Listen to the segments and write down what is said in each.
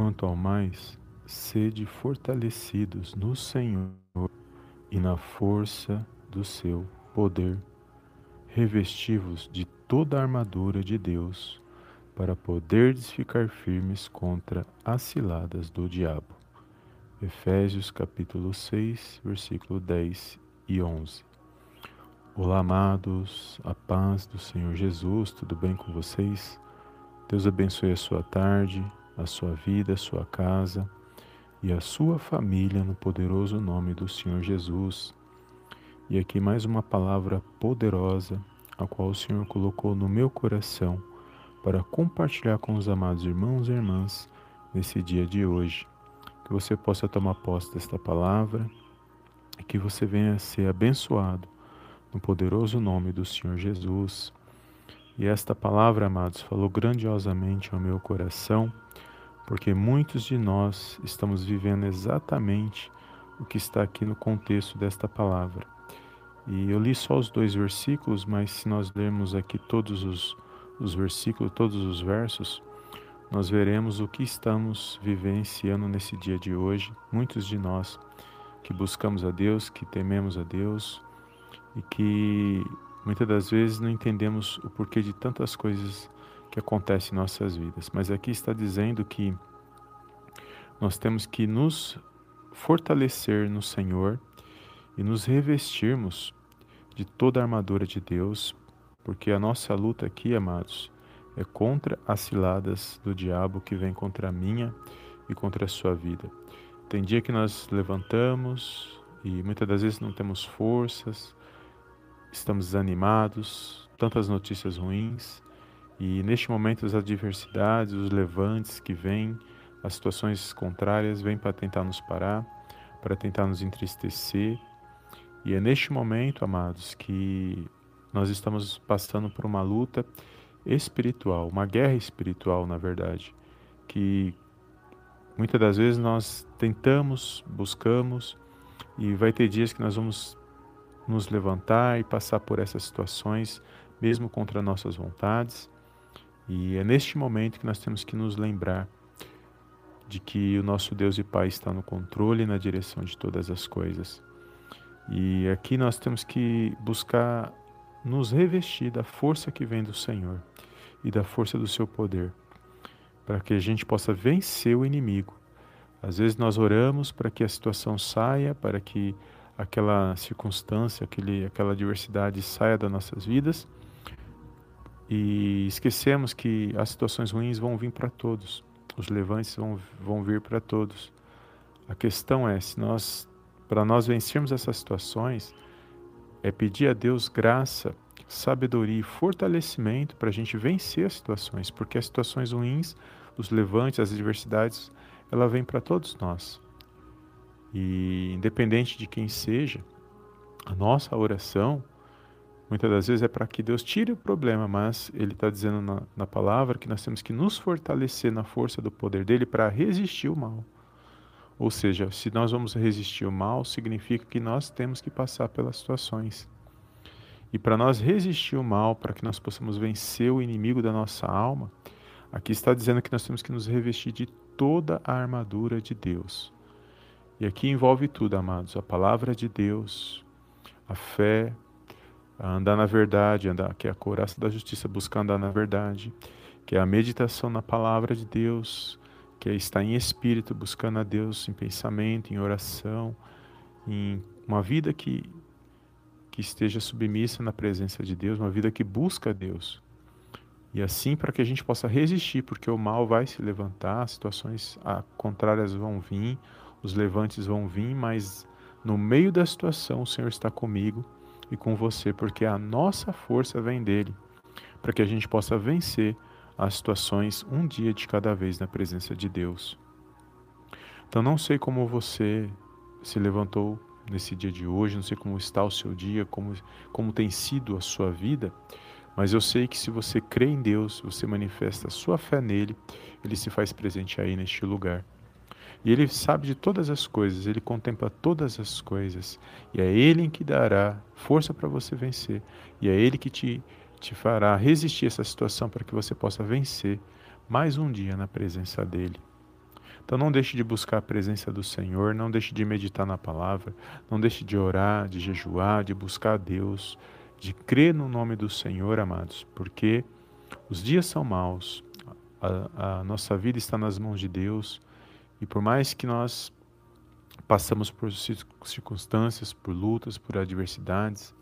Quanto ao mais, sede fortalecidos no Senhor e na força do seu poder. Revestivos de toda a armadura de Deus, para poderdes ficar firmes contra as ciladas do diabo. Efésios capítulo 6, versículo 10 e 11. Olá, amados, a paz do Senhor Jesus, tudo bem com vocês? Deus abençoe a sua tarde, a sua vida, a sua casa e a sua família no poderoso nome do Senhor Jesus. E aqui mais uma palavra poderosa, a qual o Senhor colocou no meu coração para compartilhar com os amados irmãos e irmãs nesse dia de hoje. Que você possa tomar posse desta palavra e que você venha a ser abençoado no poderoso nome do Senhor Jesus. E esta palavra, amados, falou grandiosamente ao meu coração porque muitos de nós estamos vivendo exatamente o que está aqui no contexto desta palavra. E eu li só os dois versículos, mas se nós lermos aqui todos os, os versículos, todos os versos, nós veremos o que estamos vivenciando nesse dia de hoje. Muitos de nós que buscamos a Deus, que tememos a Deus e que muitas das vezes não entendemos o porquê de tantas coisas que acontece em nossas vidas. Mas aqui está dizendo que nós temos que nos fortalecer no Senhor e nos revestirmos de toda a armadura de Deus, porque a nossa luta aqui, amados, é contra as ciladas do diabo que vem contra a minha e contra a sua vida. Tem dia que nós levantamos e muitas das vezes não temos forças, estamos desanimados, tantas notícias ruins, e neste momento as adversidades, os levantes que vêm, as situações contrárias vêm para tentar nos parar, para tentar nos entristecer. E é neste momento, amados, que nós estamos passando por uma luta espiritual, uma guerra espiritual, na verdade, que muitas das vezes nós tentamos, buscamos, e vai ter dias que nós vamos nos levantar e passar por essas situações, mesmo contra nossas vontades. E é neste momento que nós temos que nos lembrar de que o nosso Deus e Pai está no controle e na direção de todas as coisas. E aqui nós temos que buscar nos revestir da força que vem do Senhor e da força do seu poder, para que a gente possa vencer o inimigo. Às vezes nós oramos para que a situação saia, para que aquela circunstância, aquele, aquela adversidade saia das nossas vidas e esquecemos que as situações ruins vão vir para todos, os levantes vão, vão vir para todos. A questão é, se nós, para nós vencermos essas situações, é pedir a Deus graça, sabedoria e fortalecimento para a gente vencer as situações, porque as situações ruins, os levantes, as adversidades, ela vem para todos nós. E independente de quem seja, a nossa oração Muitas das vezes é para que Deus tire o problema, mas Ele está dizendo na, na, palavra que nós temos que nos fortalecer na força do poder dele para resistir o mal. Ou seja, se nós vamos resistir o mal, significa que nós temos que passar pelas situações. E para nós resistir o mal, para que nós possamos vencer o inimigo da nossa alma, aqui está dizendo que nós temos que nos revestir de toda a armadura de Deus. E aqui envolve tudo, amados: a palavra de Deus, a fé, a andar na verdade, andar, que é a couraça da justiça, buscar andar na verdade, que é a meditação na palavra de Deus, que é estar em espírito, buscando a Deus em pensamento, em oração, em uma vida que, que esteja submissa na presença de Deus, uma vida que busca a Deus. E assim para que a gente possa resistir, porque o mal vai se levantar, situações contrárias vão vir, os levantes vão vir, mas no meio da situação o Senhor está comigo e com você, porque a nossa força vem dele, para que a gente possa vencer as situações um dia de cada vez na presença de Deus. Então não sei como você se levantou nesse dia de hoje, não sei como está o seu dia, como, como tem sido a sua vida, mas eu sei que se você crê em Deus, você manifesta a sua fé nele, ele se faz presente aí neste lugar. E ele sabe de todas as coisas, ele contempla todas as coisas, e é ele que dará força para você vencer, e é ele que te, te fará resistir essa situação para que você possa vencer mais um dia na presença dele. Então não deixe de buscar a presença do Senhor, não deixe de meditar na palavra, não deixe de orar, de jejuar, de buscar a Deus, de crer no nome do Senhor, amados, porque os dias são maus, a, a nossa vida está nas mãos de Deus e por mais que nós passamos por circunstâncias, por lutas, por adversidades,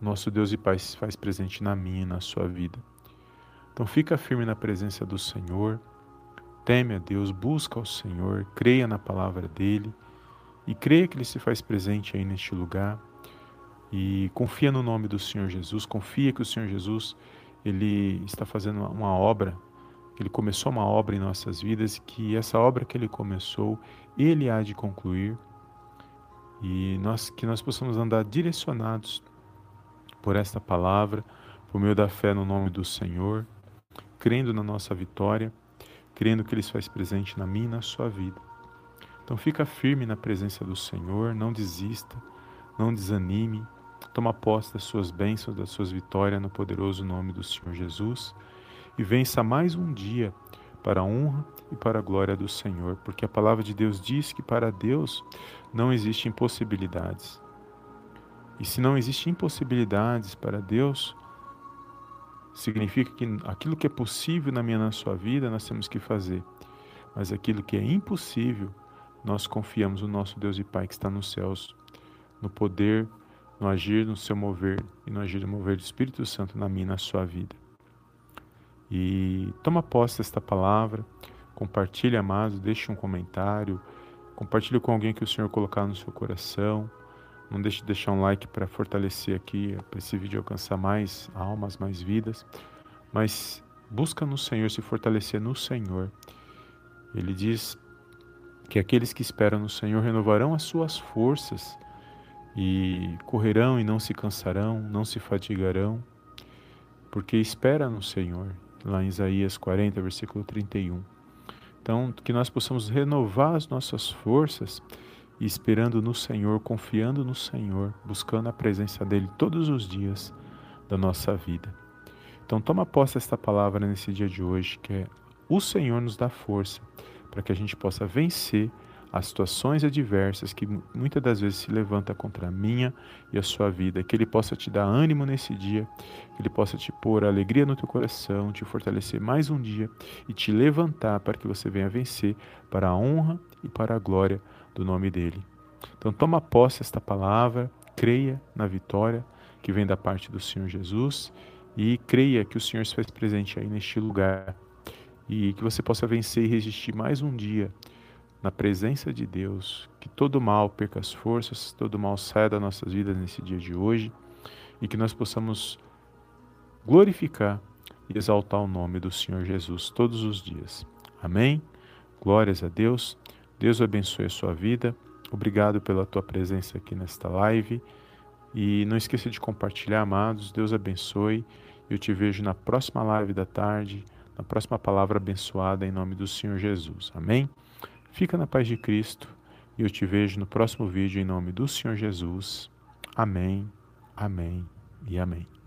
o nosso Deus e Pai se faz presente na minha e na sua vida. Então fica firme na presença do Senhor Teme a Deus, busca ao Senhor, creia na palavra dele e creia que ele se faz presente aí neste lugar. E confia no nome do Senhor Jesus, confia que o Senhor Jesus ele está fazendo uma obra, ele começou uma obra em nossas vidas e que essa obra que ele começou, ele há de concluir. E nós que nós possamos andar direcionados por esta palavra, por meio da fé no nome do Senhor, crendo na nossa vitória crendo que Ele se faz presente na minha e na sua vida. Então fica firme na presença do Senhor, não desista, não desanime, toma posse das suas bênçãos, das suas vitórias no poderoso nome do Senhor Jesus e vença mais um dia para a honra e para a glória do Senhor, porque a palavra de Deus diz que para Deus não existem impossibilidades. E se não existem impossibilidades para Deus, significa que aquilo que é possível na minha na sua vida nós temos que fazer, mas aquilo que é impossível nós confiamos no nosso Deus e Pai que está nos céus, no poder, no agir, no seu mover e no agir e mover do Espírito Santo na minha e na sua vida. E toma posse desta palavra, compartilhe, amado, deixe um comentário, compartilhe com alguém que o Senhor colocar no seu coração. Não deixe de deixar um like para fortalecer aqui, para esse vídeo alcançar mais almas, mais vidas. Mas busca no Senhor, se fortalecer no Senhor. Ele diz que aqueles que esperam no Senhor renovarão as suas forças e correrão e não se cansarão, não se fatigarão, porque espera no Senhor, lá em Isaías 40, versículo 31. Então, que nós possamos renovar as nossas forças esperando no Senhor, confiando no Senhor, buscando a presença dele todos os dias da nossa vida. Então toma posse desta palavra nesse dia de hoje, que é o Senhor nos dá força para que a gente possa vencer as situações adversas que muitas das vezes se levanta contra a minha e a sua vida, que ele possa te dar ânimo nesse dia, que ele possa te pôr alegria no teu coração, te fortalecer mais um dia e te levantar para que você venha vencer para a honra e para a glória do nome dele. Então toma posse esta palavra, creia na vitória que vem da parte do Senhor Jesus e creia que o Senhor se faz presente aí neste lugar e que você possa vencer e resistir mais um dia na presença de Deus, que todo mal perca as forças, todo mal saia das nossas vidas nesse dia de hoje e que nós possamos glorificar e exaltar o nome do Senhor Jesus todos os dias. Amém? Glórias a Deus. Deus abençoe a sua vida. Obrigado pela tua presença aqui nesta live. E não esqueça de compartilhar, amados. Deus abençoe. Eu te vejo na próxima live da tarde, na próxima palavra abençoada em nome do Senhor Jesus. Amém? Fica na paz de Cristo e eu te vejo no próximo vídeo em nome do Senhor Jesus. Amém, amém e amém.